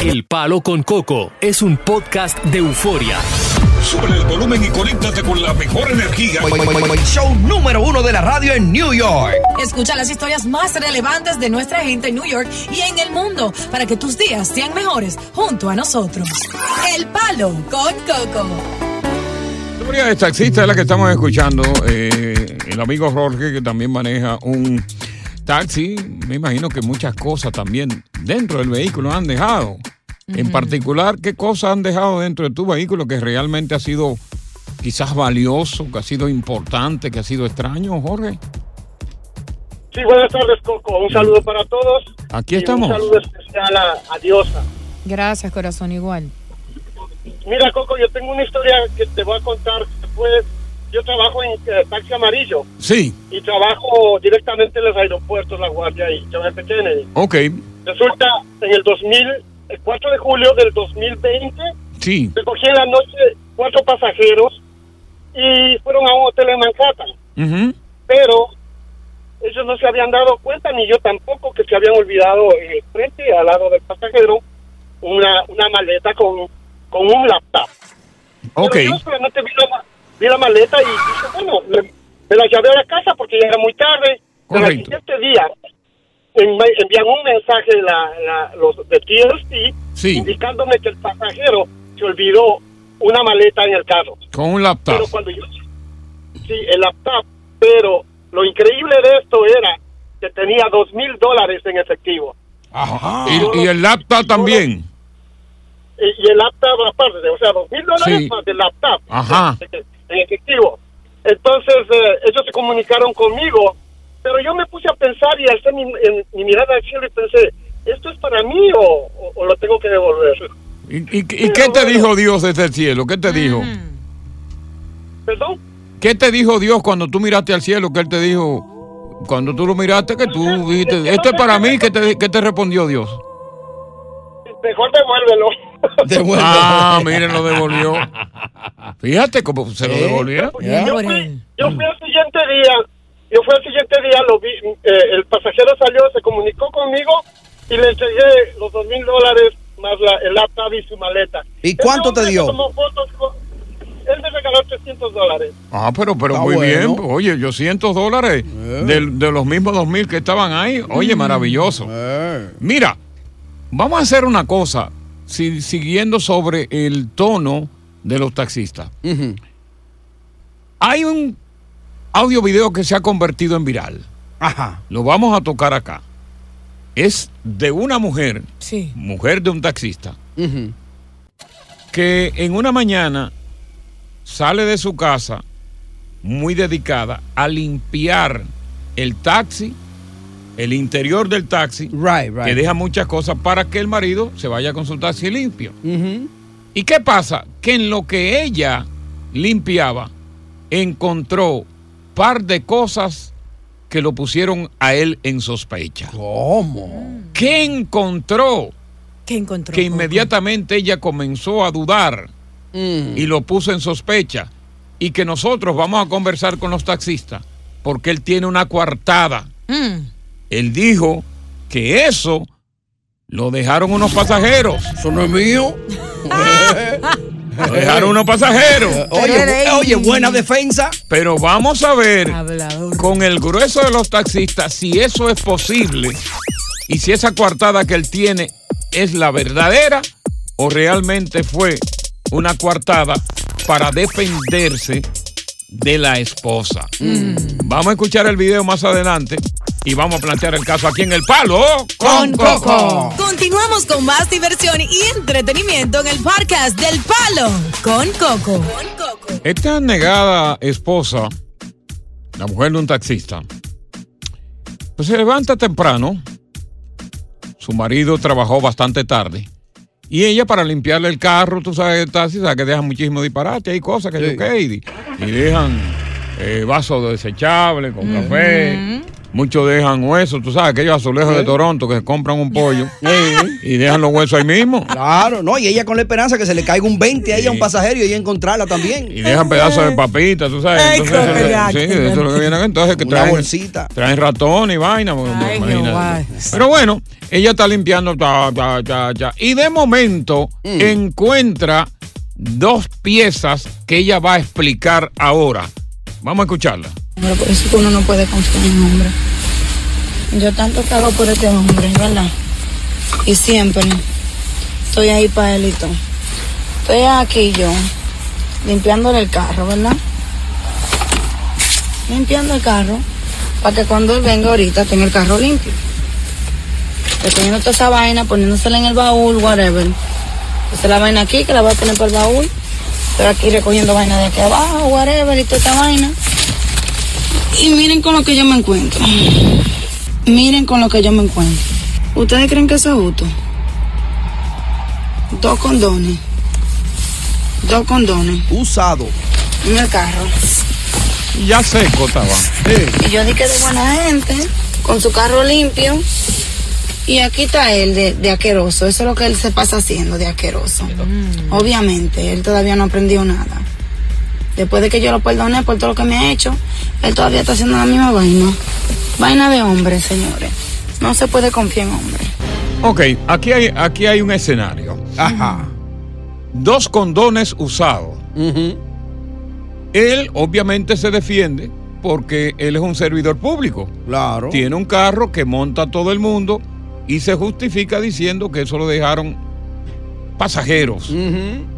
El Palo con Coco es un podcast de euforia. Sube el volumen y conéctate con la mejor energía. Show número uno de la radio en New York. Escucha las historias más relevantes de nuestra gente en New York y en el mundo para que tus días sean mejores junto a nosotros. El Palo con Coco. La historia de taxista es la que estamos escuchando. Eh, el amigo Jorge, que también maneja un taxi, me imagino que muchas cosas también dentro del vehículo han dejado. En particular, ¿qué cosas han dejado dentro de tu vehículo que realmente ha sido quizás valioso, que ha sido importante, que ha sido extraño, Jorge? Sí, buenas tardes, Coco. Un saludo para todos. Aquí Y estamos. Un saludo especial a, a Diosa. Gracias, corazón, igual. Mira, Coco, yo tengo una historia que te voy a contar. Después, yo trabajo en eh, taxi amarillo Sí, y trabajo directamente en los aeropuertos, La Guardia y John. Kennedy. ok, Resulta, en el 2000, el 4 de julio del 2020, sí. recogí en la noche cuatro pasajeros y fueron a un hotel en Manhattan. Pero ellos no se habían dado cuenta, ni yo tampoco, que se habían olvidado en el frente, al lado del pasajero, una, una maleta con, con un laptop. Ok. Pero yo solamente vi la, vi la maleta y dije, bueno, me, me la llevé a la casa porque ya era muy tarde. Pero al Correcto. siguiente día en- envían un mensaje la, la- los de TLC Sí. indicándome que el pasajero se olvidó una maleta en el carro. Con un laptop. Pero cuando yo... Sí, el laptop. Pero lo increíble de esto era que tenía dos mil dólares en efectivo. Y, y el laptop también. Y, y el laptop aparte, o sea, dos mil dólares más del laptop. Ajá. En efectivo. Entonces, eh, ellos se comunicaron conmigo, pero yo me puse a pensar y alcé mi, en- mi mirada al cielo y pensé, ¿esto es para mí o, o- o lo tengo que devolver? ¿Y, y- y qué te dijo Dios desde el cielo? ¿Qué te dijo? ¿Perdón? ¿Qué te dijo Dios cuando tú miraste al cielo? ¿Qué él te dijo? Cuando tú lo miraste, que tú dijiste, esto es para mí, ¿qué te, qué te respondió Dios? Mejor devuélvelo. Ah, miren, lo devolvió. Fíjate cómo se lo devolvió. Yo fui, yo fui al siguiente día, yo fui al siguiente día, lo vi, eh, el pasajero salió, se comunicó conmigo y le entregué los dos mil dólares más la, el laptop y su maleta. ¿Y cuánto te dio? me tomó fotos con- él me regaló 300 dólares. Ah, pero, pero Está muy bueno. bien. Oye, 800 dólares de, de los mismos 2000 que estaban ahí. Oye, maravilloso. Mira, vamos a hacer una cosa, si- siguiendo sobre el tono de los taxistas. Hay un audio video que se ha convertido en viral. Ajá. Lo vamos a tocar acá. Es de una mujer, Sí. mujer de un taxista, que en una mañana sale de su casa muy dedicada a limpiar el taxi, el interior del taxi, Right, right. que deja muchas cosas para que el marido se vaya con su taxi limpio. ¿Y qué pasa? Que en lo que ella limpiaba, encontró par de cosas que lo pusieron a él en sospecha. ¿Cómo? ¿Qué encontró? ¿Qué encontró? Que inmediatamente ella comenzó a dudar Mm. y lo puso en sospecha. Y que nosotros vamos a conversar con los taxistas porque él tiene una coartada. Mm. Él dijo que eso lo dejaron unos pasajeros. ¿Eso no es mío? Lo dejaron unos pasajeros. Oye, bu- oye, buena defensa. Pero vamos a ver Hablador. con el grueso de los taxistas si eso es posible y si esa coartada que él tiene es la verdadera o realmente fue una coartada para defenderse de la esposa. Vamos a escuchar el video más adelante y vamos a plantear el caso aquí en El Palo Con Coco. Continuamos con más diversión y entretenimiento en el podcast del Palo con Coco. Esta negada esposa, la mujer de un taxista, pues se levanta temprano. Su marido trabajó bastante tarde. Y ella para limpiarle el carro, tú sabes, el taxi, sabes que dejan muchísimo disparate, hay cosas que yo qué, y, y dejan eh, vasos desechables con café. Muchos dejan huesos, tú sabes, aquellos azulejos de Toronto que se compran un pollo y dejan los huesos ahí mismo. Claro, no, y ella con la esperanza que se le caiga un 20 ahí a un pasajero y ella encontrarla también. Y dejan pedazos de papita, tú sabes. Ay, Entonces, eso- sí, eso es lo que viene acá. Entonces, que Una traen, bolsita. traen ratón y vaina. Ay. Pero bueno, ella está limpiando, ta, ta, ta, ta, y de momento Mm. encuentra dos piezas que ella va a explicar ahora. Vamos a escucharla. Pero por eso que uno no puede confiar en un hombre. Yo tanto que hago por este hombre, ¿verdad? Y siempre estoy ahí para él y todo. Estoy aquí yo, limpiándole el carro, ¿verdad? Limpiando el carro, para que cuando él venga ahorita tenga el carro limpio. Recogiendo toda esa vaina, poniéndosela en el baúl, whatever. Esa la vaina aquí, que la voy a poner para el baúl. Estoy aquí recogiendo vaina de aquí abajo, whatever, y toda esta vaina. Y miren con lo que yo me encuentro. Miren con lo que yo me encuentro. ¿Ustedes creen que eso es justo? Dos condones. Dos condones Usado. en el carro. Ya seco estaba. Y yo dije de buena gente, con su carro limpio. Y aquí está él de, de aqueroso. Eso es lo que él se pasa haciendo, de aqueroso. Obviamente, él todavía no aprendió nada. Después de que yo lo perdoné por todo lo que me ha hecho, él todavía está haciendo la misma vaina. Vaina de hombre, señores. No se puede confiar en hombre. Ok, aquí hay, aquí hay un escenario. Ajá. Dos condones usados. Él obviamente se defiende porque él es un servidor público. Claro. Tiene un carro que monta todo el mundo y se justifica diciendo que eso lo dejaron pasajeros. Ujú.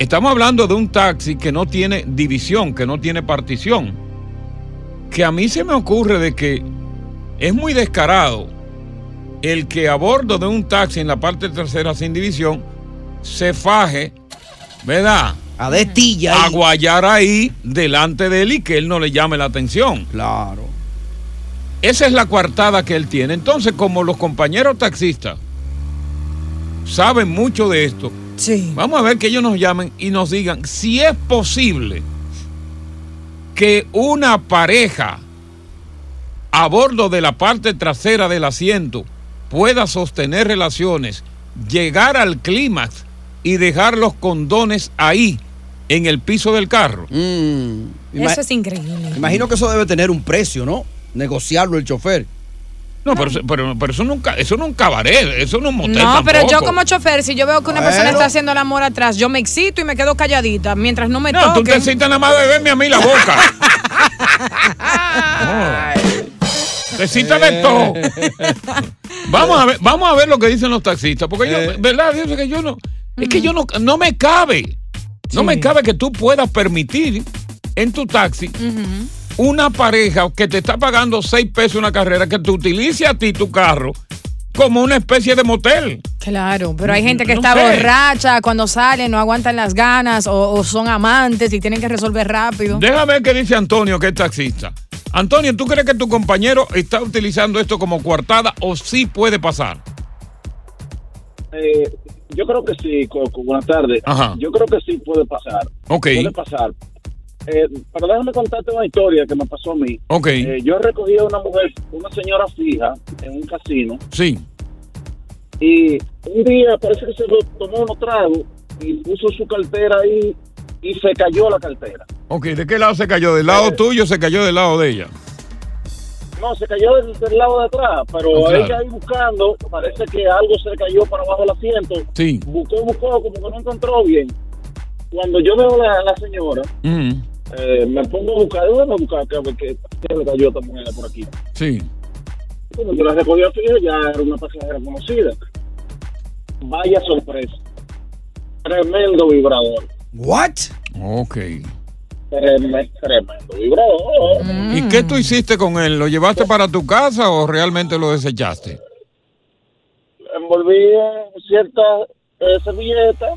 Estamos hablando de un taxi que no tiene división, que no tiene partición. Que a mí se me ocurre de que es muy descarado el que a bordo de un taxi en la parte trasera sin división se faje, ¿verdad? A destilla. A guayar ahí delante de él y que él no le llame la atención. Claro. Esa es la coartada que él tiene. Entonces, como los compañeros taxistas saben mucho de esto, Sí. vamos a ver que ellos nos llamen y nos digan si es posible que una pareja a bordo de la parte trasera del asiento pueda sostener relaciones, llegar al clímax y dejar los condones ahí, en el piso del carro. Mm. Eso es increíble. Imagino que eso debe tener un precio, ¿no? Negociarlo el chofer. No, pero, eso- pero, pero eso, nunca, eso no es un cabaret, eso no es un motel No, pero yo como chofer, si yo veo que una persona está haciendo el amor atrás, yo me excito y me quedo calladita mientras no me No, tú te toquen. citas nada más de verme a mí la boca. No. Te de todo. Vamos a ver, vamos a ver lo que dicen los taxistas, porque yo, Eh. ¿verdad? Yo sé que yo no, es que yo no, no me cabe, no Sí. me cabe que tú puedas permitir en tu taxi una pareja que te está pagando seis pesos una carrera que te utilice a ti tu carro como una especie de motel. Claro, pero hay gente que No está sé. borracha cuando salen, no aguantan las ganas o, o son amantes y tienen que resolver rápido. Déjame ver qué dice Antonio, que es taxista. Antonio, ¿tú crees que tu compañero está utilizando esto como coartada o sí puede pasar? Eh, yo creo que sí, Coco. Buenas tardes. Ajá. Yo creo que sí puede pasar. Ok. Puede pasar. Eh, pero déjame contarte una historia que me pasó a mí. Ok. Eh, yo recogí a una mujer, una señora fija, en un casino. Sí. Y un día parece que se tomó unos tragos y puso su cartera ahí y se cayó la cartera. Ok, ¿de qué lado se cayó? ¿Del lado tuyo o se cayó del lado de ella? No, se cayó del, del lado de atrás, pero Oh, claro. ella ahí buscando, parece que algo se cayó para abajo del asiento. Sí. Buscó, buscó, como que no encontró bien. Cuando yo veo a la, la señora, Mm, eh, me pongo a buscar, déjame buscar que, a qué qué le cayó a esta mujer por aquí. sí. Cuando yo la recogí a fija, ya era una pasajera conocida. Vaya sorpresa. Tremendo vibrador. What? Ok. Tremendo, tremendo vibrador. ¿Y qué tú hiciste con él? ¿Lo llevaste para tu casa o realmente lo desechaste? Envolví en cierta eh, servilleta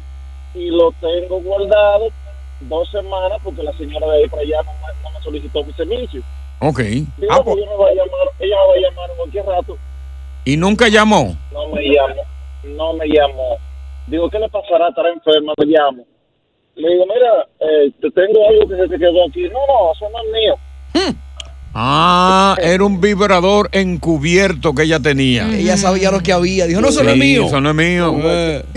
y lo tengo guardado dos semanas porque la señora de ahí para allá no, me- me solicitó mi servicio. Ok. Digo, Ah, pues yo no voy a llamar, ella me va a llamar en cualquier rato. y nunca llamó. No me llamó, no me llamó. Digo, ¿qué le pasará? Estará enferma, le llamo. Le digo, mira, eh, te tengo algo que se te quedó aquí. No, no, eso no es mío. Ah, era un vibrador encubierto que ella tenía. Ella sabía lo que había. Dijo, no, eso no es mío. Eso no es mío. Eh.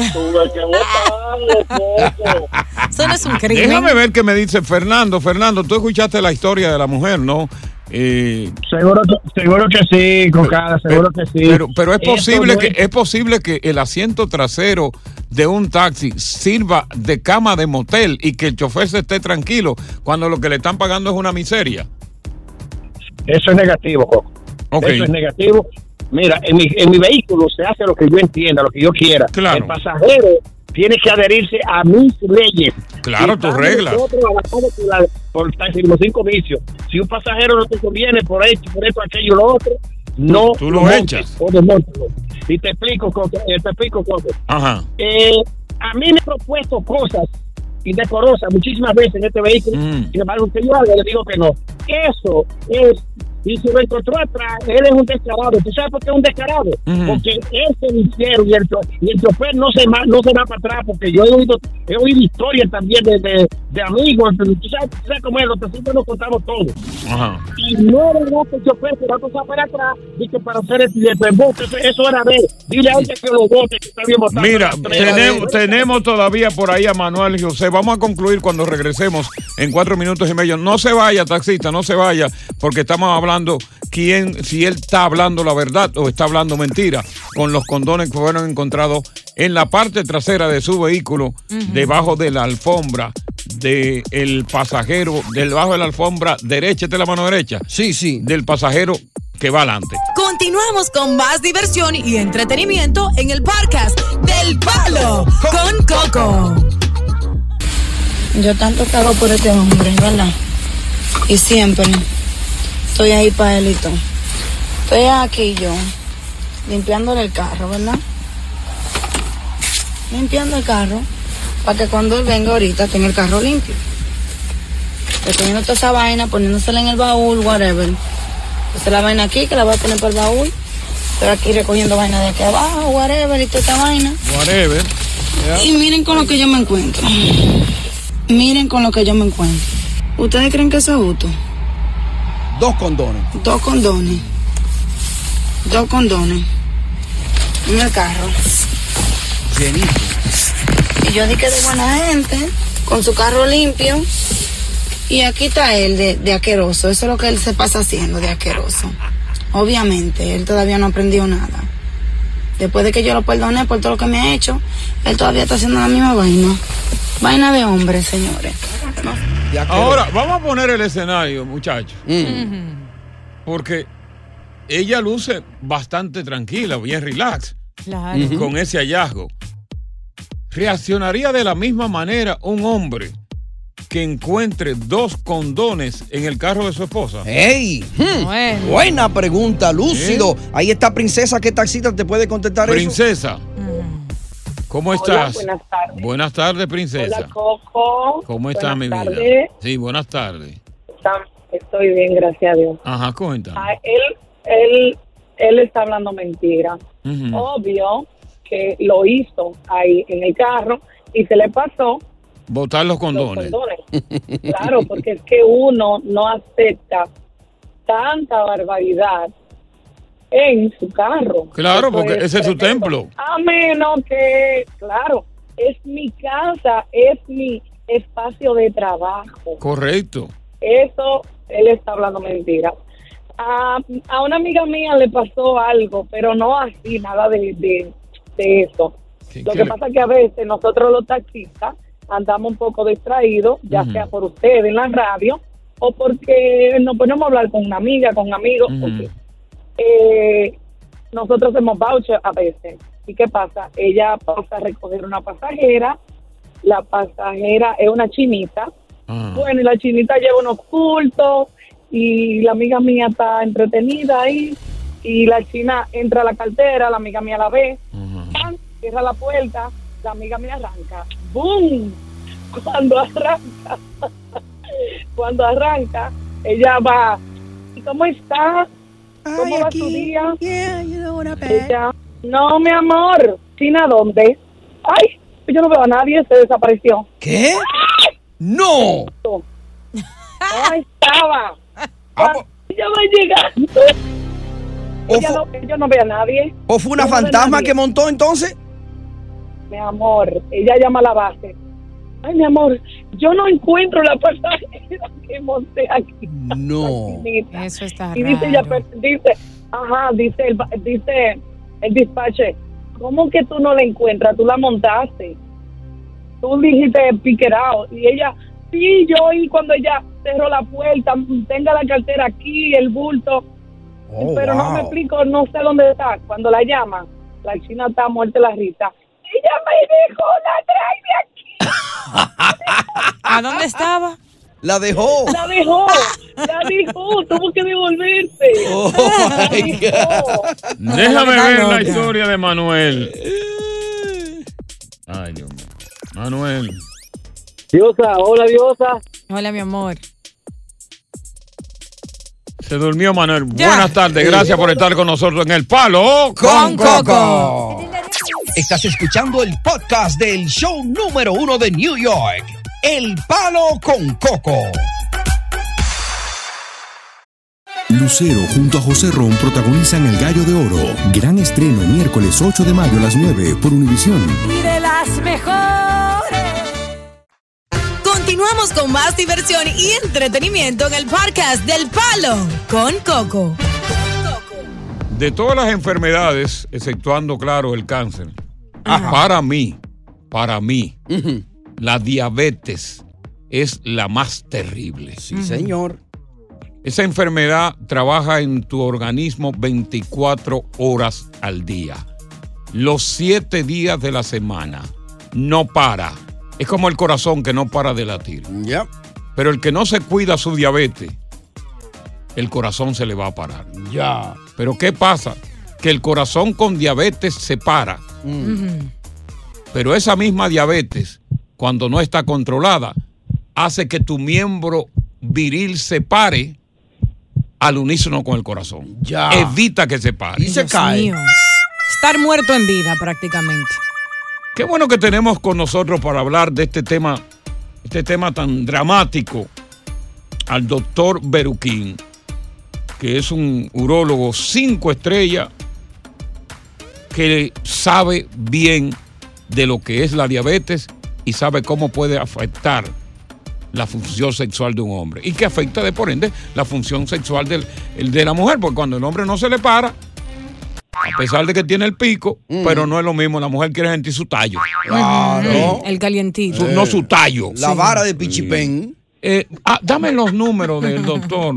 Eso no es un crimen. Déjame ver qué me dice Fernando. Fernando, tú escuchaste la historia de la mujer, ¿no? Eh, Seguro que, seguro que sí, Cocada, seguro que sí. pero, pero es posible no que es posible que el asiento trasero de un taxi sirva de cama de motel y que el chofer se esté tranquilo cuando lo que le están pagando es una miseria. Eso es negativo, Coco. Eso es negativo. Mira, en mi, en mi vehículo se hace lo que yo entienda, lo que yo quiera. Claro. El pasajero tiene que adherirse a mis leyes. Claro, tus reglas. Por, los cinco vicios. Si un pasajero no te conviene por esto, por esto, aquello, lo otro, no tú lo montes echas. O. Y te explico, Coco, eh, te explico, Coco. Ajá. Eh, a mí me he propuesto cosas indecorosas muchísimas veces en este vehículo. Mm. Sin embargo, que yo le digo que no. Eso es. Y si lo encontró atrás, él es un descarado. ¿Tú sabes por qué es un descarado? Porque ese vicero y el, y el chofer no se, va, no se va para atrás. Porque yo he oído, he oído historias también de, de, de amigos. ¿Tú sabes, tú sabes cómo es? Los taxistas nos contamos todo. Y no verdad que el chofer se va a pasar para atrás que para hacer el billete. Eso, era de él. Dile a que lo vote, que está bien votado. Mira, tenemos, tenemos todavía por ahí a Manuel y José. Vamos a concluir cuando regresemos en cuatro minutos y medio. No se vaya, taxista, no se vaya, porque estamos hablando quién, si él está hablando la verdad o está hablando mentira con los condones que fueron encontrados en la parte trasera de su vehículo, debajo de la alfombra del pasajero, debajo de la alfombra derecha, es la mano derecha. Sí, sí. Del pasajero que va adelante. Continuamos con más diversión y entretenimiento en el podcast del Palo con Coco. Yo tanto hago por este hombre, ¿verdad? Y siempre estoy ahí para él y todo. Estoy aquí yo, limpiándole el carro, ¿verdad? Limpiando el carro, para que cuando él venga ahorita tenga el carro limpio. Recogiendo toda esa vaina, poniéndosela en el baúl, whatever. Esa la vaina aquí, que la voy a poner para el baúl. Estoy aquí recogiendo vaina de aquí abajo, whatever, y toda esta vaina. Whatever. Y miren con lo que yo me encuentro. Miren con lo que yo me encuentro. ¿Ustedes creen que eso es justo? Dos condones. Dos condones. Dos condones. En el carro. Llenito. Y yo dije de buena gente, con su carro limpio. Y aquí está él de, de asqueroso. Eso es lo que él se pasa haciendo de asqueroso. Obviamente, él todavía no aprendió nada. Después de que yo lo perdoné por todo lo que me ha hecho, él todavía está haciendo la misma vaina. Vaina de hombre, señores. Ahora, vamos a poner el escenario, muchachos. Porque ella luce bastante tranquila, bien relax, Claro. con ese hallazgo. ¿Reaccionaría de la misma manera un hombre que encuentre dos condones en el carro de su esposa? ¡Ey! Hmm, Bueno. Buena pregunta, lúcido. Ahí está Princesa, ¿qué taxista te puede contestar eso? Princesa, ¿cómo Hola, estás? buenas tardes. Buenas tardes, princesa. Hola, Coco. ¿Cómo está mi vida? Sí, buenas tardes. Estoy bien, gracias a Dios. Ajá, cuenta. Ah, él, él, él está hablando mentira. Ujú. Obvio que lo hizo ahí en el carro y se le pasó Botar los los condones. condones. Claro, porque es que uno no acepta tanta barbaridad en su carro. Claro, porque ese es su templo. A menos que, claro, es mi casa, es mi espacio de trabajo. Correcto. Eso, él está hablando mentira. A, a una amiga mía le pasó algo, pero no así, nada de, de, de eso. Lo que le- pasa es que a veces nosotros los taxistas andamos un poco distraídos, ya sea por ustedes en la radio o porque nos ponemos a hablar con una amiga, con amigos, Ujú. porque eh, nosotros hacemos voucher a veces. ¿Y qué pasa? Ella pasa a recoger una pasajera, la pasajera es una chinita, Ah. bueno, y la chinita lleva unos cultos y la amiga mía está entretenida ahí y la china entra a la cartera, la amiga mía la ve, cierra la puerta, la amiga mía arranca, ¡boom! cuando arranca, cuando arranca, ella va, ¿y cómo está? ¿Cómo va su día? Ella, no, mi amor, ¿China dónde? Ay, yo no veo a nadie, se desapareció. ¿Qué? ¡No! Ahí estaba. Cuando ella va llegando. Ella no, yo no veo a nadie. ¿O fue una Yo no a fantasma que montó entonces? Mi amor, ella llama a la base. Ay, mi amor, yo no encuentro la pasajera que monté aquí. No. Eso está Y dice ella, raro. per- dice, ajá, dice el, ba- dice el despache, ¿cómo que tú no la encuentras? Tú la montaste. Tú dijiste out. Y ella, sí, yo y cuando ella cerró la puerta, tenga la cartera aquí, el bulto. Oh, pero no me explico, no sé dónde está. Cuando la llaman, la china está muerta la risa. Ella me dijo, la trae de aquí. ¿A dónde estaba? La dejó. La dejó, la dejó, tuvo que devolverse. Oh, La dejó. Déjame ver la historia de Manuel. Ay, Dios mío. Manuel. Diosa, hola Diosa. Hola, mi amor. Se durmió Manuel. Buenas tardes. Gracias por estar con nosotros en El Palo Con Coco. Estás escuchando el podcast del show número uno de New York. El Palo con Coco. Lucero junto a José Ron protagonizan El Gallo de Oro. Gran estreno miércoles 8 de mayo a las 9 por Univisión. Y de las mejores. Continuamos con más diversión y entretenimiento en el podcast del Palo con Coco. De todas las enfermedades, exceptuando, claro, el cáncer, para mí, para mí, la diabetes es la más terrible. Sí, señor. Esa enfermedad trabaja en tu organismo 24 horas al día. Los 7 días de la semana. No para. Es como el corazón que no para de latir. Ya. Pero el que no se cuida su diabetes, el corazón se le va a parar. Ya. Pero ¿qué pasa? Que el corazón con diabetes se para. Pero esa misma diabetes, cuando no está controlada, hace que tu miembro viril se pare al unísono con el corazón. Ya. Evita que se pare. Y se Dios cae. mío. Estar muerto en vida prácticamente. Qué bueno que tenemos con nosotros para hablar de este tema, este tema tan dramático, al doctor Beruquín, que es un urólogo cinco estrellas que sabe bien de lo que es la diabetes y sabe cómo puede afectar la función sexual de un hombre y que afecta de por ende la función sexual del, el de la mujer, porque cuando el hombre no se le para, a pesar de que tiene el pico, pero no es lo mismo, la mujer quiere sentir su tallo. Claro. El calientito. Su- no su tallo. La vara de Pichipén. Eh, ah, dame los números del doctor.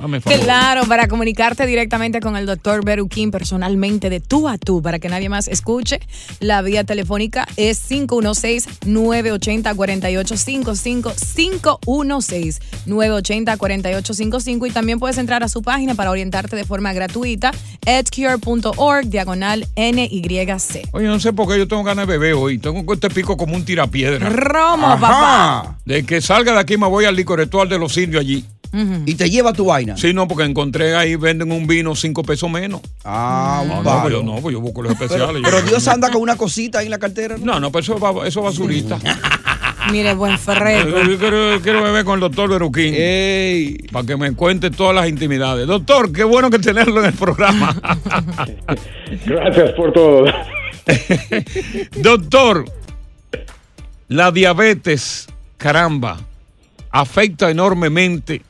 Dame favor. Claro, para comunicarte directamente con el doctor Beruquín personalmente de tú a tú, para que nadie más escuche, la vía telefónica es 516-980-4855, 516-980-4855 y también puedes entrar a su página para orientarte de forma gratuita, edcure.org, diagonal NYC. Oye, no sé por qué yo tengo ganas de beber hoy. Tengo este pico como un tirapiedra. Romo, papá. De que salga de aquí me voy al licoretual de los indios allí. Y te lleva tu vaina. Sí, no, porque encontré ahí venden un vino cinco pesos menos. Ah, No, un no, pues palo. yo no, pues yo busco los Pero, especiales. pero Yo- Dios anda con una cosita ahí en la cartera. No, no, pues eso, va- eso es basurista. Mire, buen ferreto. Yo quiero, quiero beber con el doctor Beruquín. Para que me cuente todas las intimidades. Doctor, qué bueno que tenerlo en el programa. Gracias por todo. Doctor, la diabetes, caramba, afecta enormemente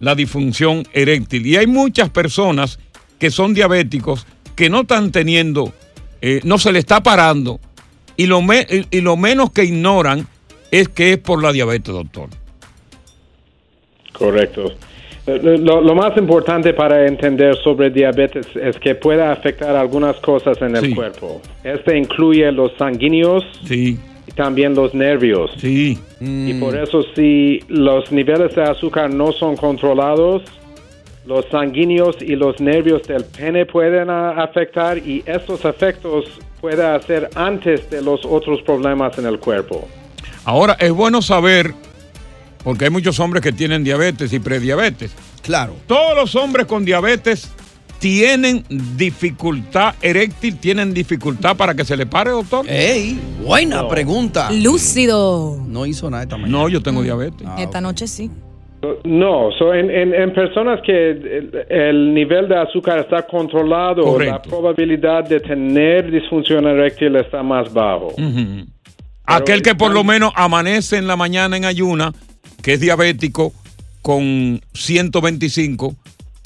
la disfunción eréctil. Y hay muchas personas que son diabéticos que no están teniendo, eh, no se le está parando. Y lo, me- y- lo menos que ignoran es que es por la diabetes, doctor. Correcto. Lo, lo más importante para entender sobre diabetes es que puede afectar algunas cosas en el Sí. cuerpo. Este incluye los sanguíneos Sí. También los nervios. Sí. Y por eso si los niveles de azúcar no son controlados, los sanguíneos y los nervios del pene pueden ah, afectar y estos efectos pueden hacer antes de los otros problemas en el cuerpo. Ahora, es bueno saber, porque hay muchos hombres que tienen diabetes y prediabetes. Claro. Todos los hombres con diabetes tienen dificultad eréctil, tienen dificultad para que se le pare, doctor. ¡Ey! Buena pregunta. Lúcido. No hizo nada esta mañana. No, yo tengo diabetes. Esta noche sí. No, so en, en, en personas que el, el nivel de azúcar está controlado, la probabilidad de tener disfunción eréctil está más bajo. Aquel que por lo menos amanece en la mañana en ayuna, que es diabético con 125,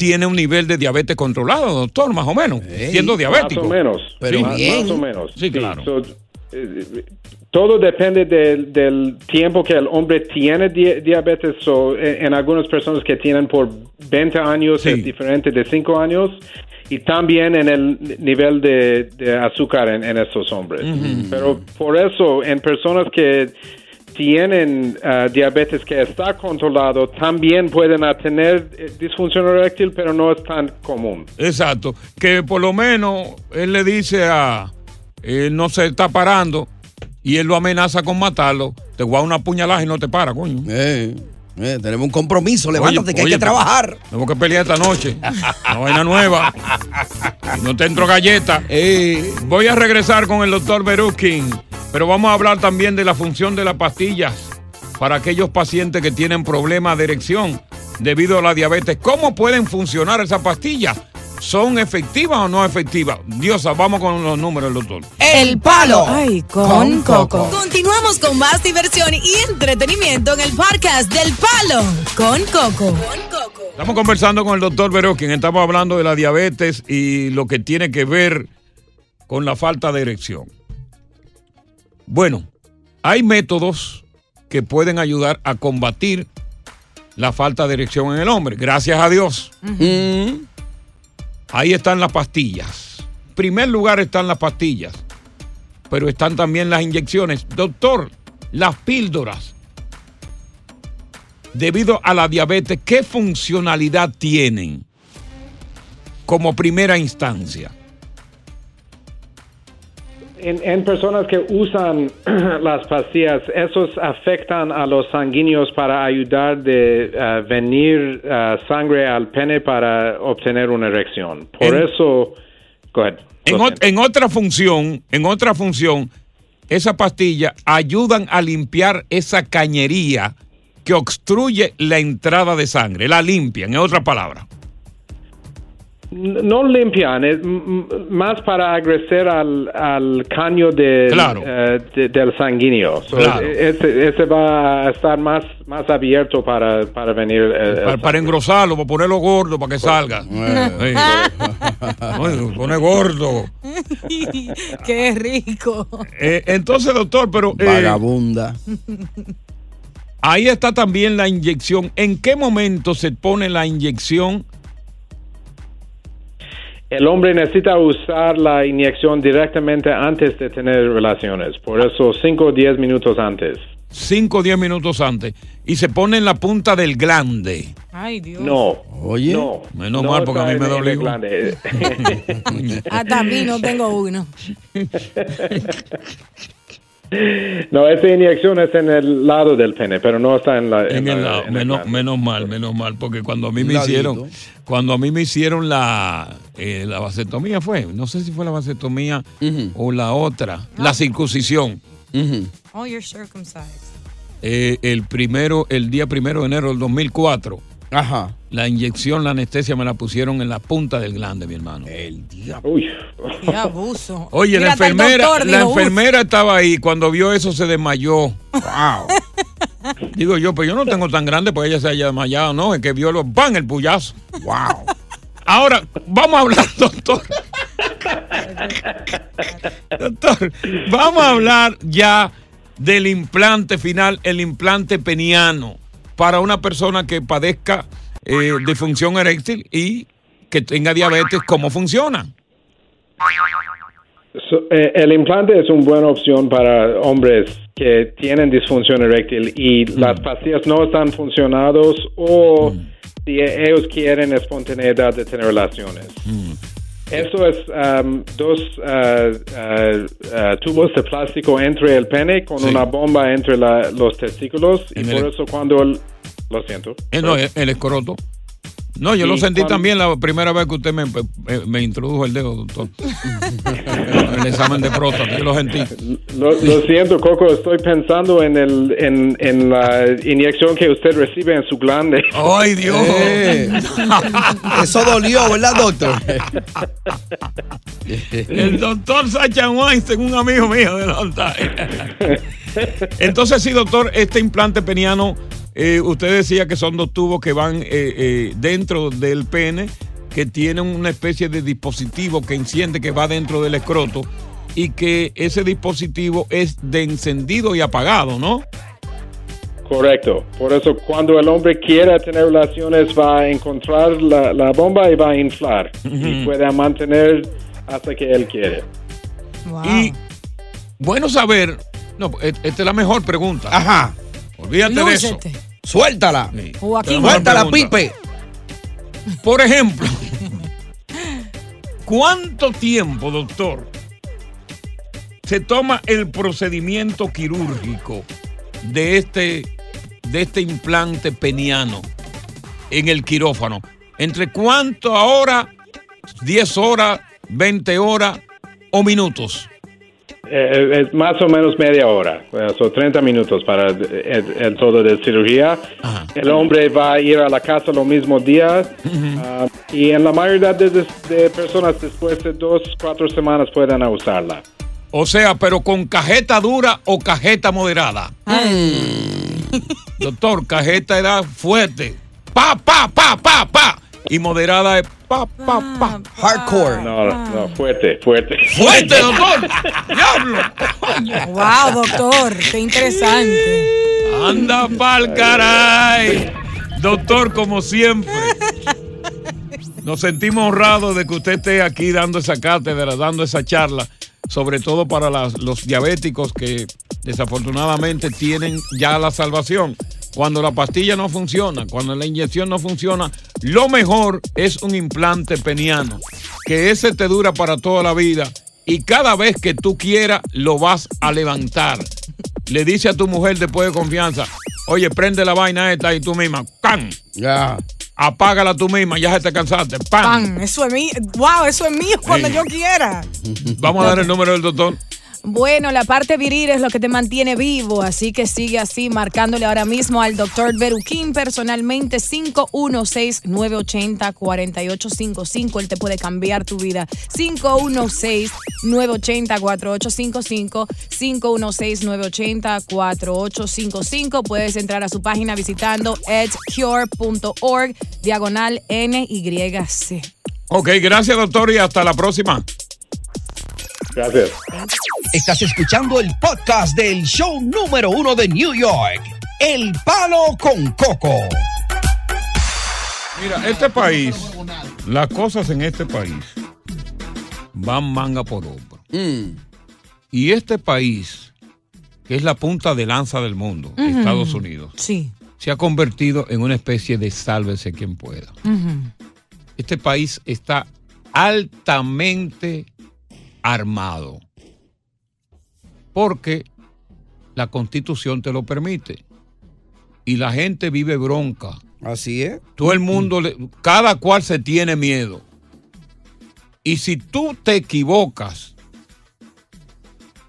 tiene un nivel de diabetes controlado, doctor, más o menos, siendo diabético. Más o menos. Pero más, bien. más o menos. Sí, claro. So, eh, todo depende del, del tiempo que el hombre tiene di- diabetes. So, en, en algunas personas que tienen por 20 años es diferente de 5 años. Y también en el nivel de, de azúcar en, en estos hombres. Pero por eso, en personas que tienen ah, diabetes que está controlado, también pueden tener eh, disfunción eréctil, pero no es tan común. Exacto, que por lo menos él le dice a, él no se está parando y él lo amenaza con matarlo, te voy a dar una puñalada y no te para, coño. Eh, eh, tenemos un compromiso, levántate Oye, que hay que trabajar. Tenemos que pelear esta noche. Una vaina nueva. No te entro galleta. Eh. Voy a regresar con el doctor Beruskin, pero vamos a hablar también de la función de las pastillas para aquellos pacientes que tienen problemas de erección debido a la diabetes. ¿Cómo pueden funcionar esas pastillas? ¿Son efectivas o no efectivas? Diosa, vamos con los números, doctor. El palo. Ay, con, coco. Continuamos con más diversión y entretenimiento en el podcast del Palo con Coco. Estamos conversando con el doctor Beroskin. Estamos hablando de la diabetes y lo que tiene que ver con la falta de erección. Bueno, hay métodos que pueden ayudar a combatir la falta de erección en el hombre. Gracias a Dios. Mm. Ahí están las pastillas. En primer lugar están las pastillas, pero están también las inyecciones. Doctor, las píldoras, debido a la diabetes, ¿qué funcionalidad tienen como primera instancia? En, en personas que usan las pastillas, esos afectan a los sanguíneos para ayudar de uh, venir uh, sangre al pene para obtener una erección. Por En- eso, go ahead. En, ot- en otra función, en otra función, esas pastillas ayudan a limpiar esa cañería que obstruye la entrada de sangre, la limpian, en otras palabras. No limpian, es más para agrecer al, al caño de, Claro. eh, de- del sanguíneo. So, Claro. ese, ese va a estar más, más abierto para, para venir. eh, Para, para engrosarlo, para ponerlo gordo, para que salga. Sí. Oye, pone gordo. Qué rico. Eh, entonces, doctor, pero... eh, Vagabunda. Ahí está también la inyección. ¿En qué momento se pone la inyección? El hombre necesita usar la inyección directamente antes de tener relaciones, por eso 5 o 10 minutos antes. 5 o 10 minutos antes. Y se pone en la punta del glande. Ay, Dios. No. Oye. No. Menos No mal porque a mí me glande. Hasta a mí no tengo uno. No, esa inyección es en el lado del pene, pero no está en la. En el la- lado. en el Menos, menos mal, menos mal, porque cuando a mí me Ladito. hicieron, cuando a mí me hicieron la, eh, la vasectomía fue, no sé si fue la vasectomía o la otra, la circuncisión. Oh, you're circumcised. eh, el primero, el día primero de enero del 2004. Ajá. La inyección, la anestesia me la pusieron en la punta del glande, mi hermano. El diablo. Uy. Qué abuso. Oye, la Mira, enfermera, doctor la enfermera estaba ahí. Cuando vio eso se desmayó. Wow. Digo yo, pero yo no tengo tan grande porque ella se haya desmayado, no, es que vio los ¡pam! el puyazo. Wow. Ahora, vamos a hablar, doctor. doctor, vamos a hablar ya del implante final, el implante peniano, para una persona que padezca eh, de función eréctil y que tenga diabetes, ¿cómo funciona? So, eh, el implante es una buena opción para hombres que tienen disfunción eréctil y Mm. las pastillas no están funcionados o si ellos quieren espontaneidad de tener relaciones. Mm. Eso es um, dos uh, uh, uh, tubos de plástico entre el pene con Sí. una bomba entre la- los testículos y por eso cuando el- lo siento. Eh, no, el, el escroto. No, yo Sí, lo sentí cuando- también la primera vez que usted me, me- me introdujo el dedo, doctor. el examen de próstata, yo lo sentí. Lo, lo siento, Coco, estoy pensando en, el, en, en la inyección que usted recibe en su glande. ¡Ay, Dios! Eh. Eso dolió, ¿verdad, doctor? El doctor Sacha Weinstein, un amigo mío de time. Entonces, sí, doctor, este implante peniano, eh, usted decía que son dos tubos que van eh, eh, dentro del pene, que tienen una especie de dispositivo que enciende, que va dentro del escroto, y que ese dispositivo es de encendido y apagado, ¿no? Correcto. Por eso cuando el hombre quiera tener relaciones va a encontrar la, la bomba y va a inflar. Y puede mantener hasta que él quiere. Y bueno saber, no, e- esta es la mejor pregunta. Ajá. Olvídate de eso. Suéltala. Joaquín. Suéltala, pregunta. Pipe. Por ejemplo, ¿cuánto tiempo, doctor, se toma el procedimiento quirúrgico de este, de este implante peniano en el quirófano? ¿Entre cuánto ahora? ¿10 horas, 20 horas o minutos? Eh, es más o menos media hora, son 30 minutos para el, el todo de cirugía. El hombre va a ir a la casa lo mismo día ah, y en la mayoría de, de personas después de dos, cuatro semanas pueden usarla. O sea, pero con cajeta dura o cajeta moderada. Doctor, cajeta era fuerte. Pa, pa, pa, pa, pa. Y moderada es pa, pa, pa. Hardcore. No, no, fuerte, fuerte. ¡Fuerte, doctor! ¡Diablo! Wow, doctor, qué interesante. Anda pa'l caray. Doctor, como siempre. Nos sentimos honrados de que usted esté aquí dando esa cátedra, dando esa charla, sobre todo para las- los diabéticos que desafortunadamente tienen ya la salvación. Cuando la pastilla no funciona, cuando la inyección no funciona, lo mejor es un implante peniano, que ese te dura para toda la vida y cada vez que tú quieras lo vas a levantar. Le dice a tu mujer después de confianza, oye, prende la vaina esta y tú misma, ¡pam! Ya. Apágala tú misma, ya se te cansaste, ¡pam! Pan, eso es mío. Wow, eso es mío cuando Sí. yo quiera. Vamos a dar el número del doctor. Bueno, la parte viril es lo que te mantiene vivo, así que sigue así, marcándole ahora mismo al doctor Beruquín personalmente 516-980-4855. Él te puede cambiar tu vida. 516-980-4855. 516-980-4855. Puedes entrar a su página visitando edcure.org, diagonal NYC. Ok, gracias doctor y hasta la próxima. Gracias. Estás escuchando el podcast del show número uno de New York, El Palo con Coco. Mira, este país, las cosas en este país van manga por hombro. Y este país, que es la punta de lanza del mundo. Estados Unidos, Sí. se ha convertido en una especie de sálvese quien pueda. Este país está altamente armado porque la constitución te lo permite y la gente vive bronca. Así es. Todo el mundo, le- cada cual se tiene miedo. Y si tú te equivocas,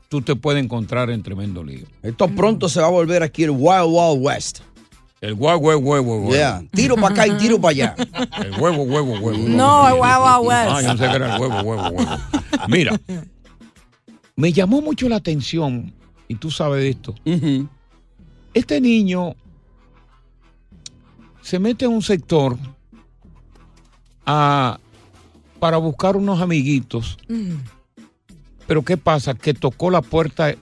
tú te puedes encontrar en tremendo lío. Esto pronto se va a volver aquí el Wild Wild West. El huevo, huevo, huevo, huevo. Yeah. Tiro para acá y tiro para allá. El huevo, huevo, huevo. No, el Wild West. Ah, yo no sé que era el huevo, huevo, huevo. Mira, me llamó mucho la atención, y tú sabes de esto. Este niño se mete en un sector a- para buscar unos amiguitos. Pero ¿qué pasa? Que tocó la puerta,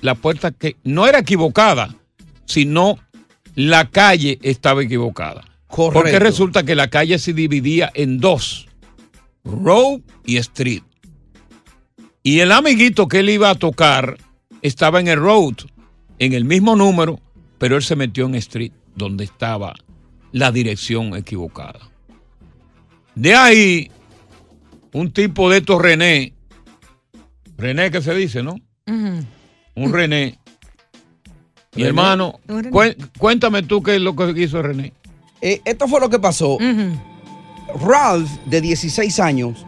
la puerta que no era equivocada, sino la calle estaba equivocada. Porque Correcto. resulta que la calle se dividía en dos, road y street. Y el amiguito que él iba a tocar estaba en el road, en el mismo número, pero él se metió en street, donde estaba la dirección equivocada. De ahí un tipo de estos René. René que se dice, ¿no? Un René. Mi René. hermano, cuéntame tú qué es lo que hizo René. Eh, esto fue lo que pasó. Ralph, de 16 años,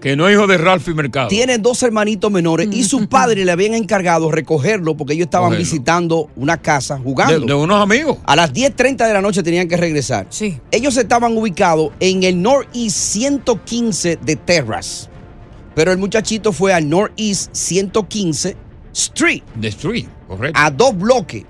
Que no es hijo de Ralphie Mercado. tiene dos hermanitos menores y su padre le habían encargado recogerlo porque ellos estaban Cogerlo. visitando una casa jugando. De, de unos amigos. A las 10.30 de la noche tenían que regresar. Sí. Ellos estaban ubicados en el Northeast 115 de Terrace. Pero el muchachito fue al Northeast 115 Street. The Street, correcto. A dos bloques.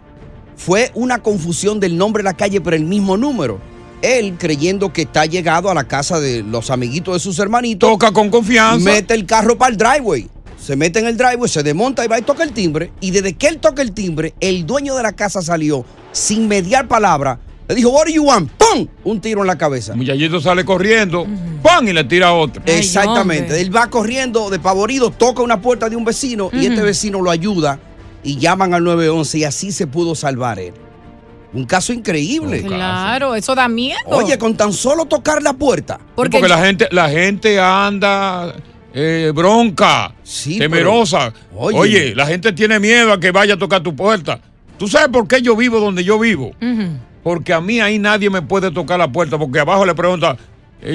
Fue una confusión del nombre de la calle, pero el mismo número. Él, creyendo que está llegado a la casa de los amiguitos de sus hermanitos. Toca con confianza. Mete el carro para el driveway. Se mete en el driveway, se desmonta y va y toca el timbre. Y desde que él toca el timbre, el dueño de la casa salió sin mediar palabra. Le dijo, what do you want? ¡Pum! Un tiro en la cabeza. El muchachito sale corriendo, ¡pam! y le tira otro. Exactamente. Él va corriendo despavorido, toca una puerta de un vecino y este vecino lo ayuda y llaman al 911 y así se pudo salvar él. Un caso increíble. Claro, eso da miedo. Oye, con tan solo tocar la puerta. Porque, porque la gente, la gente anda eh, bronca, temerosa. oye. Oye. la gente tiene miedo a que vaya a tocar tu puerta. ¿Tú sabes por qué yo vivo donde yo vivo? Porque a mí ahí nadie me puede tocar la puerta, porque abajo le pregunta,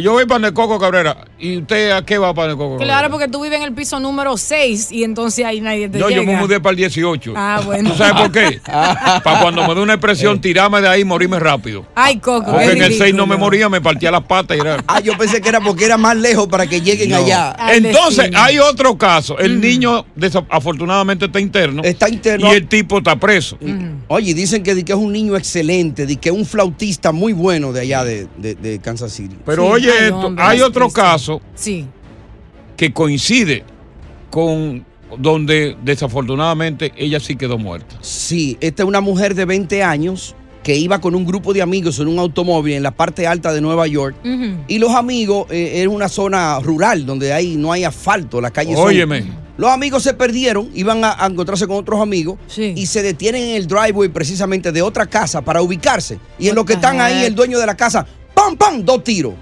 yo voy para el Coco Cabrera, ¿y usted a qué va para el Coco Cabrera? Claro, porque tú vives en el piso número 6 y entonces ahí nadie te No, llega. yo me mudé para el 18. Ah, bueno. ¿Tú sabes por qué? para cuando me dé una expresión, tirarme de ahí y morirme rápido. Ay, Coco, Porque en el 6 no me moría, me partía las patas y era... Ah, yo pensé que era porque era más lejos para que lleguen No. allá. Entonces, hay otro caso. El niño desa- afortunadamente está interno. Está interno. Y el tipo está preso. Oye, dicen que, di que es un niño excelente, de que es un flautista muy bueno de allá de, de- de Kansas City. Pero oye, esto, hay otro caso Sí. que coincide con donde desafortunadamente ella sí quedó muerta. Sí, esta es una mujer de 20 años que iba con un grupo de amigos en un automóvil en la parte alta de Nueva York. Y los amigos, eh, era una zona rural donde hay, no hay asfalto, las calles son- Óyeme. Los amigos se perdieron, iban a, a encontrarse con otros amigos y se detienen en el driveway precisamente de otra casa para ubicarse. Y en lo que están ahí, el dueño de la casa, ¡pam, pam! Dos tiros.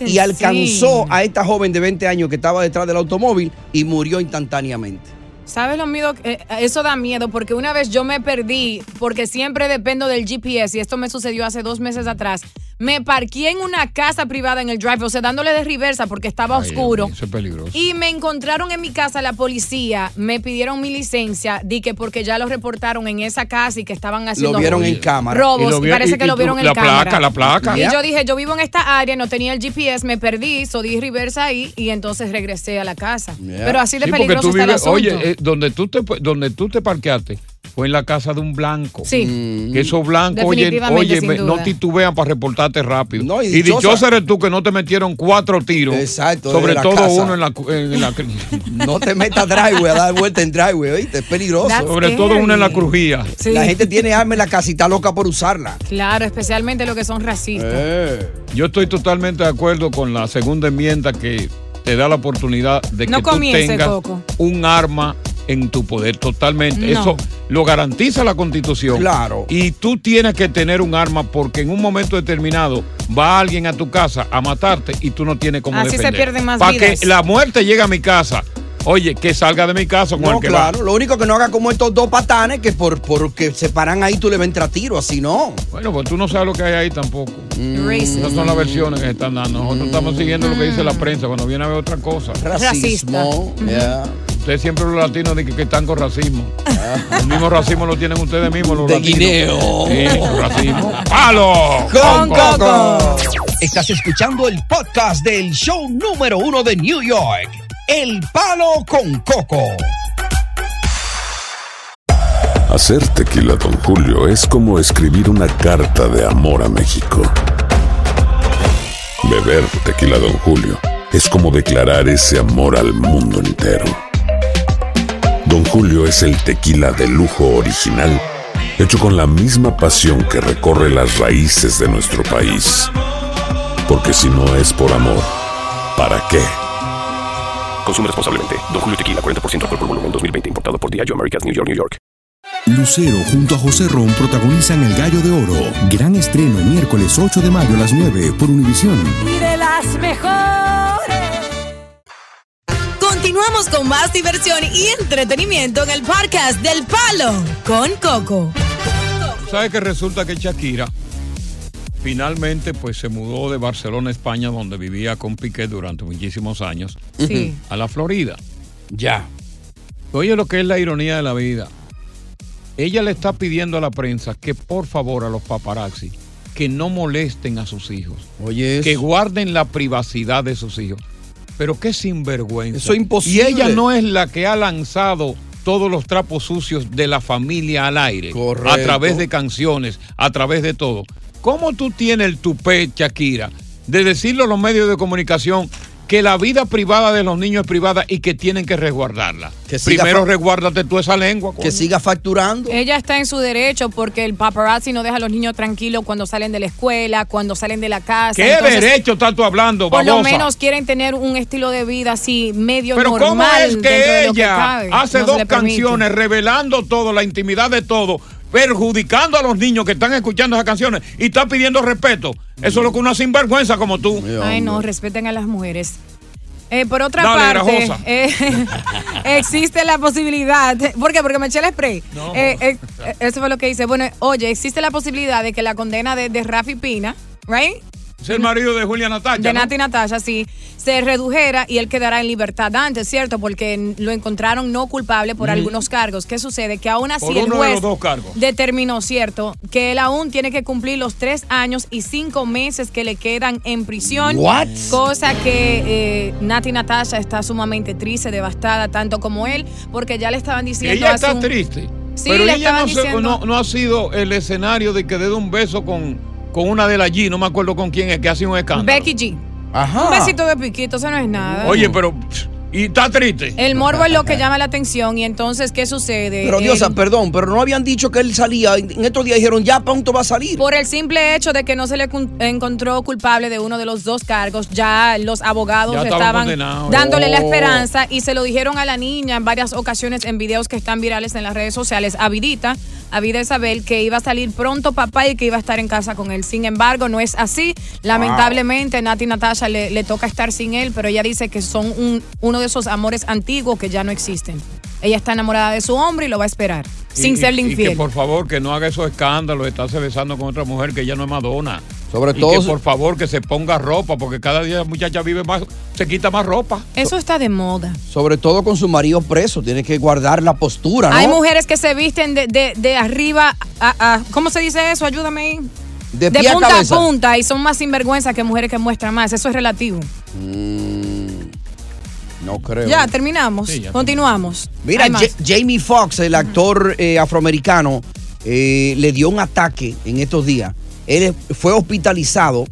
Y, y alcanzó a esta joven de 20 años que estaba detrás del automóvil y murió instantáneamente. ¿Sabes lo miedo? Eh, eso da miedo porque una vez yo me perdí, porque siempre dependo del GPS y esto me sucedió hace dos meses atrás. Me parqué en una casa privada en el drive, o sea, dándole de reversa porque estaba oscuro. Eso es peligroso. Y me encontraron en mi casa la policía, me pidieron mi licencia, di que porque ya lo reportaron en esa casa y que estaban haciendo vieron en cámara. robos, Y lo y, vi- parece y- que y lo tú- vieron en la cámara. placa, la placa. Y yo dije, yo vivo en esta área, no tenía el GPS, me perdí, so di reversa ahí y entonces regresé a la casa. Pero así de Sí, peligroso tú está el vives- asunto. Oye, eh, donde, tú te, donde tú te parqueaste fue en la casa de un blanco. Sí. Que esos blancos, oye, oye no titubean para reportarte rápido. y y dichosa- dichosa eres tú que no te metieron cuatro tiros. Exacto, Sobre todo casa. uno en la, en la No te metas driveway a dar vuelta en driveway, ¿oíste? Es peligroso. That's sobre todo uno en la crujía. Sí. La gente tiene arma en la casa y está loca por usarla. Claro, especialmente los que son racistas. Eh. Yo estoy totalmente de acuerdo con la segunda enmienda que te da la oportunidad de No que tú tengas Coco. un arma en tu poder totalmente. No. Eso lo garantiza la constitución. Claro. Y tú tienes que tener un arma porque en un momento determinado va alguien a tu casa a matarte y tú no tienes cómo Así se defender. pierden más Para vidas. que la muerte llegue a mi casa. Oye, que salga de mi casa con No, el que claro. va. Lo único que no haga como estos dos patanes que por porque se paran ahí tú le ves a tiro, así no. Bueno, pues tú no sabes lo que hay ahí tampoco. Mm. Esas son las versiones que se están dando. Nosotros estamos siguiendo lo que dice la prensa cuando viene a ver otra cosa. Racismo. yeah. Ustedes siempre los latinos dicen que están con racismo. El mismo racismo lo tienen ustedes mismos los De latinos. guineo. Sí, racismo. ¡Palo! Con Coco. Estás escuchando el podcast del show número uno de New York, El Palo con Coco. Hacer tequila, Don Julio, es como escribir una carta de amor a México. Beber tequila, Don Julio, es como declarar ese amor al mundo entero. Don Julio es el tequila de lujo original, hecho con la misma pasión que recorre las raíces de nuestro país. Porque si no es por amor, ¿para qué? Consume responsablemente. Don Julio Tequila, 40% alcohol por volumen, 2020. Importado por Diageo Americas, New York, New York. Lucero junto a José Ron protagonizan El Gallo de Oro. Gran estreno miércoles 8 de mayo a las 9 por Univisión. y de las mejores. Continuamos con más diversión y entretenimiento en el podcast del Palo con Coco. ¿Sabes que resulta que Shakira finalmente pues se mudó de Barcelona, España, donde vivía con Piqué durante muchísimos años, Sí. a la Florida? Ya. Oye lo que es la ironía de la vida. Ella le está pidiendo a la prensa que por favor a los paparazzi que no molesten a sus hijos. Oye, que guarden la privacidad de sus hijos. Pero qué sinvergüenza. Eso es imposible. Y ella no es la que ha lanzado todos los trapos sucios de la familia al aire. Correcto. A través de canciones, a través de todo. ¿Cómo tú tienes el tupé, Shakira, de decirle a los medios de comunicación que la vida privada de los niños es privada y que tienen que resguardarla? Que Primero resguárdate tú esa lengua. coño. Que siga facturando. Ella está en su derecho porque el paparazzi no deja a los niños tranquilos cuando salen de la escuela, cuando salen de la casa. ¿Qué Entonces, derecho estás tú hablando, Por lo menos quieren tener un estilo de vida así medio Pero normal. ¿cómo es que ella cabe? hace No dos canciones revelando todo, la intimidad de todo, perjudicando a los niños que están escuchando esas canciones y está pidiendo respeto? Eso es lo que una sinvergüenza como tú. Ay, no, respeten a las mujeres. Eh, por otra Dale, parte, eh, existe la posibilidad. ¿Por qué? Porque me eché el spray. No. Eh, eh, eh, eso fue lo que hice. Bueno, oye, existe la posibilidad de que la condena de, de Rafi Pina, ¿right? Es el marido de Julia Natacha. De ¿no? Nati Natasha, sí, se redujera y él quedará en libertad antes, ¿cierto? Porque lo encontraron no culpable por Ujú. algunos cargos. ¿Qué sucede? Que aún así Por el uno de juez los dos cargos. determinó, ¿cierto? Que él aún tiene que cumplir los tres años y cinco meses que le quedan en prisión. What? Cosa que eh, Nati Natasha está sumamente triste, devastada, tanto como él, porque ya le estaban diciendo Ella está triste. Sí, pero ella no, se- no- no ha sido el escenario de que dé un beso con, con una de las allí, no me acuerdo con quién es, que ha sido un escándalo. Becky G. Ajá. Un besito de piquito, eso no es nada. Oye, pero. Y está triste. El morbo es lo que llama la atención y entonces, ¿qué sucede? Pero Diosa, perdón, pero no habían dicho que él salía. En estos días dijeron, ya pronto va a salir. Por el simple hecho de que no se le encontró culpable de uno de los dos cargos, ya los abogados Ya estaban dándole la Oh. esperanza y se lo dijeron a la niña en varias ocasiones en videos que están virales en las redes sociales, a Vidita, a Vida Isabel, que iba a salir pronto papá y que iba a estar en casa con él. Sin embargo, no es así. Lamentablemente, Nati Natasha le, le toca estar sin él, pero ella dice que son un- uno de esos amores antiguos que ya no existen. Ella está enamorada de su hombre y lo va a esperar, sin serle y- y infiel. que por favor que no haga esos escándalos, estarse besando con otra mujer que ella no es Madonna. Sobre y todo que por favor que se ponga ropa, porque cada día la muchacha vive más, se quita más ropa. Eso está de moda. Sobre todo con su marido preso. Tiene que guardar la postura, ¿no? Hay mujeres que se visten de, de- de arriba a, a- ¿Cómo se dice eso? Ayúdame ahí. De punta a punta y son más sinvergüenza que mujeres que muestran más. Eso es relativo. Mm, no creo. Ya, terminamos. Continuamos. Mira. Ja- Jamie Foxx, el actor eh, afroamericano, eh, le dio un ataque en estos días. Él fue hospitalizado.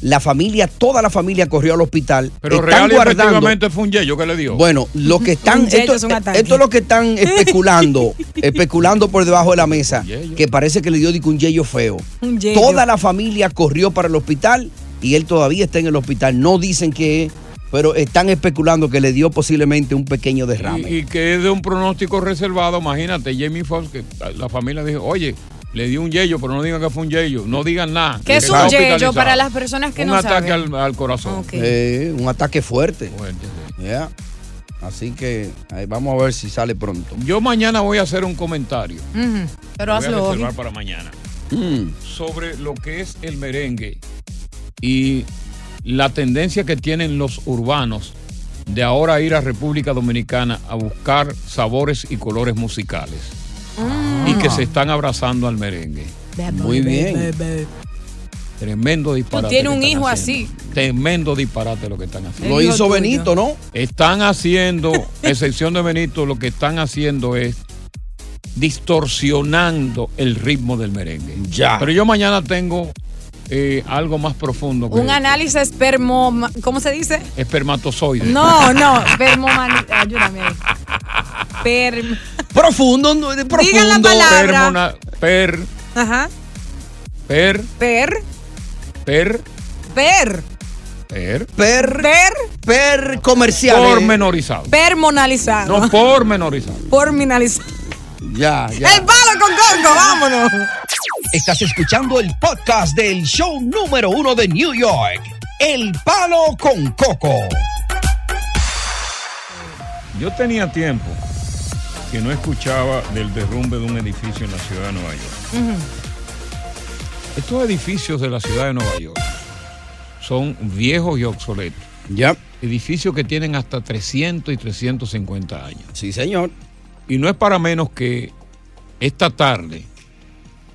La familia, toda la familia corrió al hospital. Pero Están real guardando- fue un yello que le dio. Bueno, lo que están. Esto, es ataque. esto es lo que están especulando, especulando por debajo de la mesa. Que parece que le dio un yello feo. Un yello. Toda la familia corrió para el hospital y él todavía está en el hospital. No dicen que es, pero están especulando que le dio posiblemente un pequeño derrame. Y, y que es de un pronóstico reservado, imagínate, Jamie Foxx, que la familia dijo, oye, le dio un yello, pero no digan que fue un yello, no digan nada. ¿Qué es un yello para las personas que un no ataque saben? al, al corazón. Eh, un ataque fuerte. Ya. Así que ahí vamos a ver si sale pronto. Yo mañana voy a hacer un comentario. Ujú, Pero voy a hazlo. reservar para mañana. Mm. Sobre lo que es el merengue y la tendencia que tienen los urbanos de ahora ir a República Dominicana a buscar sabores y colores musicales. Y que se están abrazando al merengue. Muy bien. Tremendo disparate. Tú tienes un hijo haciendo. así. Tremendo disparate lo que están haciendo. Lo El hizo tuyo. Benito, ¿no? Están haciendo, excepción de Benito, lo que están haciendo es distorsionando el ritmo del merengue. Ya. Pero yo mañana tengo eh, algo más profundo. que Un análisis espermo... ¿Cómo se dice? Espermatozoide. No, no. Permoman... Ayúdame ahí. Per... Profundo, no, de profundo. Digan la palabra. Permona- per, Ajá. per, Per. per, Per. per. Per. Per. Per comercial. Pormenorizado. Permonalizado. No pormenorizado. Porminalizado. Ya, ya. El palo con coco, vámonos. Estás escuchando el podcast del show número uno de New York, El Palo con Coco. Yo tenía tiempo que no escuchaba del derrumbe de un edificio en la ciudad de Nueva York. Estos edificios de la ciudad de Nueva York son viejos y obsoletos. Ya. Edificios que tienen hasta 300 y 350 años. Sí, señor. Y no es para menos que esta tarde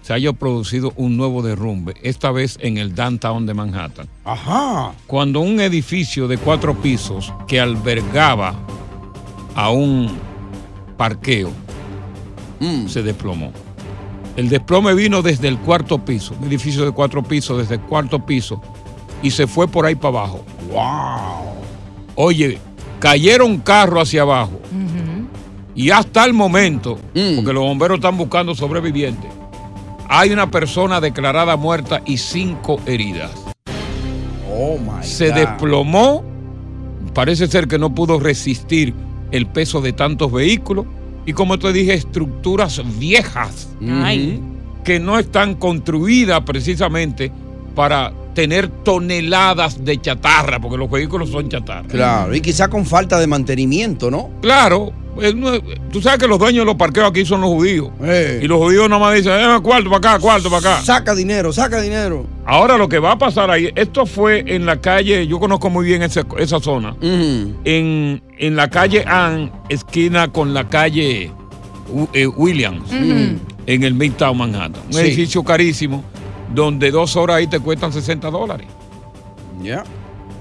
se haya producido un nuevo derrumbe, esta vez en el downtown de Manhattan. Ajá. Cuando un edificio de cuatro pisos que albergaba a un parqueo se desplomó. El desplome vino desde el cuarto piso, un edificio de cuatro pisos, desde el cuarto piso, y se fue por ahí para abajo. ¡Wow! Oye, cayeron carros hacia abajo. Y hasta el momento, porque los bomberos están buscando sobrevivientes, hay una persona declarada muerta y cinco heridas. Oh my Se God. desplomó, parece ser que no pudo resistir el peso de tantos vehículos y como te dije, estructuras viejas Ay. que no están construidas precisamente para tener toneladas de chatarra, porque los vehículos son chatarra. Claro, y quizá con falta de mantenimiento, ¿no? Claro, tú sabes que los dueños de los parqueos aquí son los judíos. Y los judíos nada más dicen, eh, cuarto para acá, cuarto para acá. Saca dinero, saca dinero. Ahora lo que va a pasar ahí, esto fue en la calle, yo conozco muy bien ese- esa zona, en, en la calle Ann, esquina con la calle eh, Williams, en el Midtown Manhattan. Un Sí. edificio carísimo, donde dos horas ahí te cuestan 60 dólares. Ya.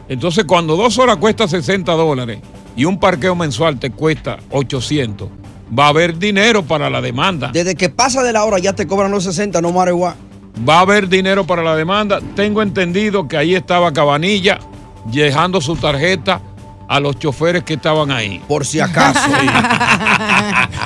Entonces, cuando dos horas cuesta 60 dólares y un parqueo mensual te cuesta 800, va a haber dinero para la demanda. Desde que pasa de la hora ya te cobran los 60, no what. Va a haber dinero para la demanda. Tengo entendido que ahí estaba Cabanilla dejando su tarjeta a los choferes que estaban ahí. Por si acaso.